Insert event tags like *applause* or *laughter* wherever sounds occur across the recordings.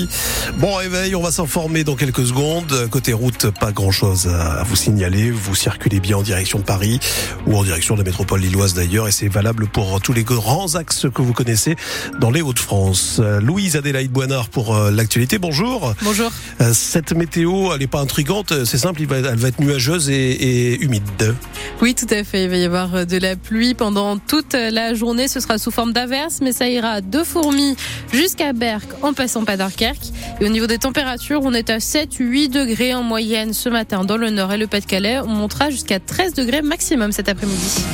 Midi. Bon réveil, on va s'informer dans quelques secondes. Côté route, pas grand chose à vous signaler. Vous circulez bien en direction de Paris ou en direction de la métropole lilloise d'ailleurs et c'est valable pour tous les grands axes que vous connaissez dans les Hauts-de-France. Louise Adélaïde Boinard pour euh, l'actualité. Bonjour. Bonjour. Euh, cette météo, elle n'est pas intrigante. C'est simple, elle va être nuageuse et, et humide. Oui, tout à fait. Il va y avoir de la pluie pendant toute la journée. Ce sera sous forme d'averse, mais ça ira de Fourmis jusqu'à Berck en passant par Dunkerque. Et au niveau des températures, on est à 7-8 degrés en moyenne ce matin dans le nord et le Pas-de-Calais. On montera jusqu'à 13 degrés maximum cet après-midi.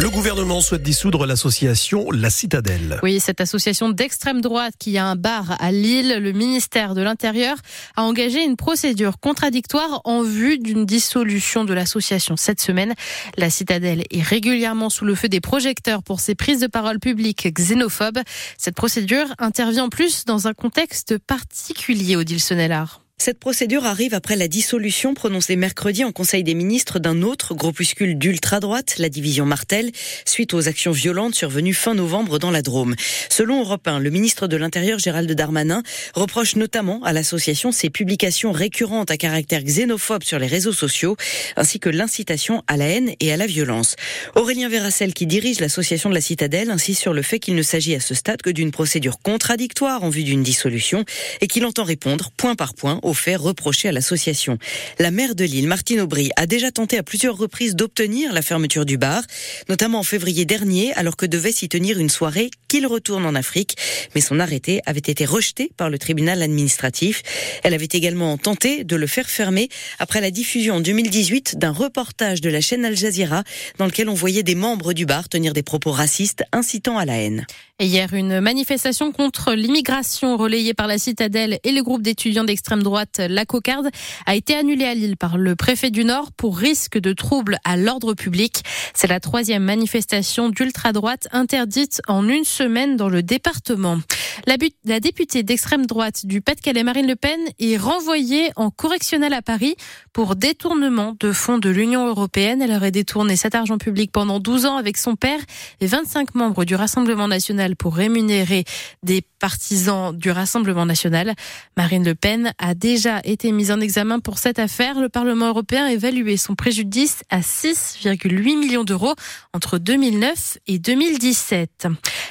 Le gouvernement souhaite dissoudre l'association La Citadelle. Oui, cette association d'extrême droite qui a un bar à Lille, le ministère de l'Intérieur a engagé une procédure contradictoire en vue d'une dissolution de l'association cette semaine. La Citadelle est régulièrement sous le feu des projecteurs pour ses prises de parole publiques xénophobes. Cette procédure intervient en plus dans un contexte particulier, Odile Sonnellard. Cette procédure arrive après la dissolution prononcée mercredi en Conseil des ministres d'un autre groupuscule d'ultra-droite, la division Martel, suite aux actions violentes survenues fin novembre dans la Drôme. Selon Europe 1, le ministre de l'Intérieur Gérald Darmanin reproche notamment à l'association ses publications récurrentes à caractère xénophobe sur les réseaux sociaux, ainsi que l'incitation à la haine et à la violence. Aurélien Verracel, qui dirige l'association de la Citadelle, insiste sur le fait qu'il ne s'agit à ce stade que d'une procédure contradictoire en vue d'une dissolution et qu'il entend répondre point par point aux faits reprochés à l'association. La maire de Lille, Martine Aubry, a déjà tenté à plusieurs reprises d'obtenir la fermeture du bar, notamment en février dernier, alors que devait s'y tenir une soirée qu'il retourne en Afrique. Mais son arrêté avait été rejeté par le tribunal administratif. Elle avait également tenté de le faire fermer après la diffusion en 2018 d'un reportage de la chaîne Al Jazeera dans lequel on voyait des membres du bar tenir des propos racistes incitant à la haine. Hier, une manifestation contre l'immigration relayée par la Citadelle et le groupe d'étudiants d'extrême droite, la Cocarde, a été annulée à Lille par le préfet du Nord pour risque de troubles à l'ordre public. C'est la troisième manifestation d'ultra-droite interdite en une semaine dans le département. La, députée d'extrême droite du Pas-de-Calais, Marine Le Pen, est renvoyée en correctionnel à Paris pour détournement de fonds de l'Union européenne. Elle aurait détourné cet argent public pendant 12 ans avec son père et 25 membres du Rassemblement national pour rémunérer des partisans du Rassemblement national. Marine Le Pen a déjà été mise en examen pour cette affaire. Le Parlement européen a son préjudice à 6,8 millions d'euros entre 2009 et 2017.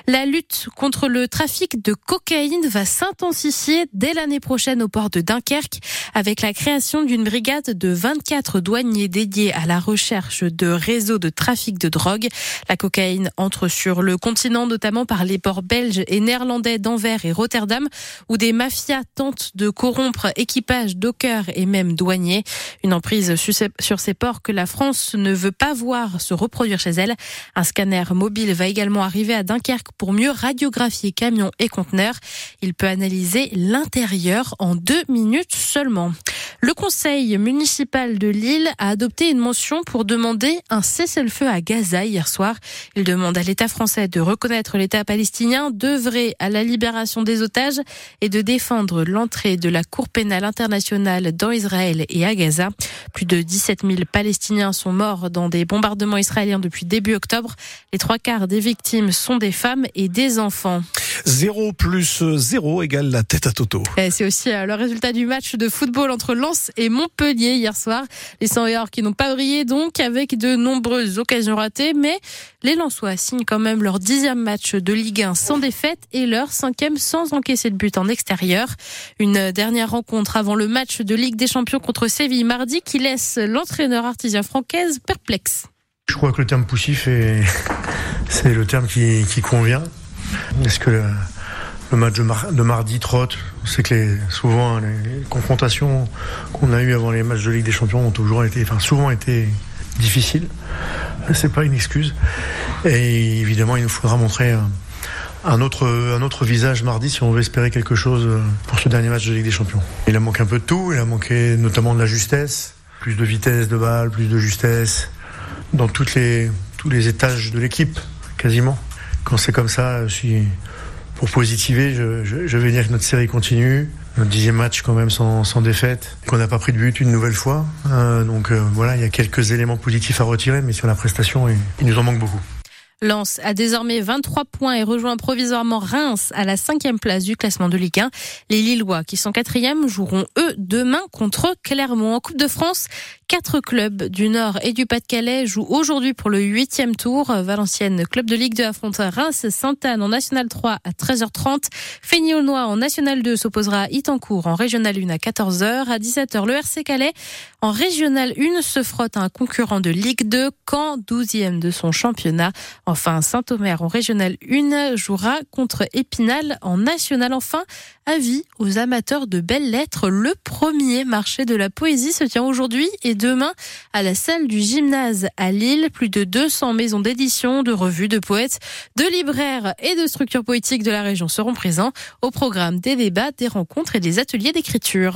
La lutte contre le trafic de cocaïne va s'intensifier dès l'année prochaine au port de Dunkerque avec la création d'une brigade de 24 douaniers dédiés à la recherche de réseaux de trafic de drogue. La cocaïne entre sur le continent notamment par les ports belges et néerlandais d'Anvers et Rotterdam où des mafias tentent de corrompre équipages, dockers et même douaniers. Une emprise sur ces ports que la France ne veut pas voir se reproduire chez elle. Un scanner mobile va également arriver à Dunkerque pour mieux radiographier camions et conteneurs. Il peut analyser l'intérieur en deux minutes seulement. Le conseil municipal de Lille a adopté une motion pour demander un cessez-le-feu à Gaza hier soir. Il demande à l'État français de reconnaître l'État palestinien, d'œuvrer à la libération des otages et de défendre l'entrée de la Cour pénale internationale dans Israël et à Gaza. Plus de 17 000 Palestiniens sont morts dans des bombardements israéliens depuis début octobre. Les trois quarts des victimes sont des femmes et des enfants. 0 plus 0 égale la tête à Toto. C'est aussi euh, le résultat du match de football entre Lens et Montpellier hier soir. Les 100 qui n'ont pas brillé donc avec de nombreuses occasions ratées, mais les Lensois signent quand même leur dixième match de Ligue 1 sans défaite et leur cinquième sans encaisser de but en extérieur. Une dernière rencontre avant le match de Ligue des Champions contre Séville mardi qui laisse l'entraîneur artisan francaise perplexe. Je crois que le terme poussif est, *laughs* c'est le terme qui, qui convient. Est-ce que le, match de, mardi trotte C'est que souvent les confrontations qu'on a eues avant les matchs de Ligue des Champions ont toujours été, enfin souvent été difficiles. C'est pas une excuse. Et évidemment, il nous faudra montrer un autre, un autre visage mardi si on veut espérer quelque chose pour ce dernier match de Ligue des Champions. Il a manqué un peu de tout. Il a manqué notamment de la justesse, plus de vitesse de balle, plus de justesse dans les, tous les étages de l'équipe, quasiment. Quand c'est comme ça, je pour positiver, je, je, vais dire que notre série continue. Notre dixième match quand même sans, sans défaite, qu'on n'a pas pris de but une nouvelle fois. Euh, donc euh, voilà, il y a quelques éléments positifs à retirer, mais sur la prestation, il, il nous en manque beaucoup. Lens a désormais 23 points et rejoint provisoirement Reims à la cinquième place du classement de Ligue 1. Les Lillois, qui sont quatrièmes, joueront eux demain contre Clermont. En Coupe de France, quatre clubs du Nord et du Pas-de-Calais jouent aujourd'hui pour le huitième tour. Valenciennes, club de Ligue 2, affronte Reims, Sainte-Anne en National 3 à 13h30. Fény-Aulnois en National 2 s'opposera à Itancourt en Régional 1 à 14h. À 17h, le RC Calais en Régional 1 se frotte à un concurrent de Ligue 2, Caen, 12e de son championnat. Enfin, Saint-Omer en Régional 1 jouera contre Épinal en National. Enfin, avis aux amateurs de belles lettres. Le premier marché de la poésie se tient aujourd'hui et demain à la salle du gymnase à Lille. Plus de 200 maisons d'édition, de revues, de poètes, de libraires et de structures poétiques de la région seront présents au programme des débats, des rencontres et des ateliers d'écriture.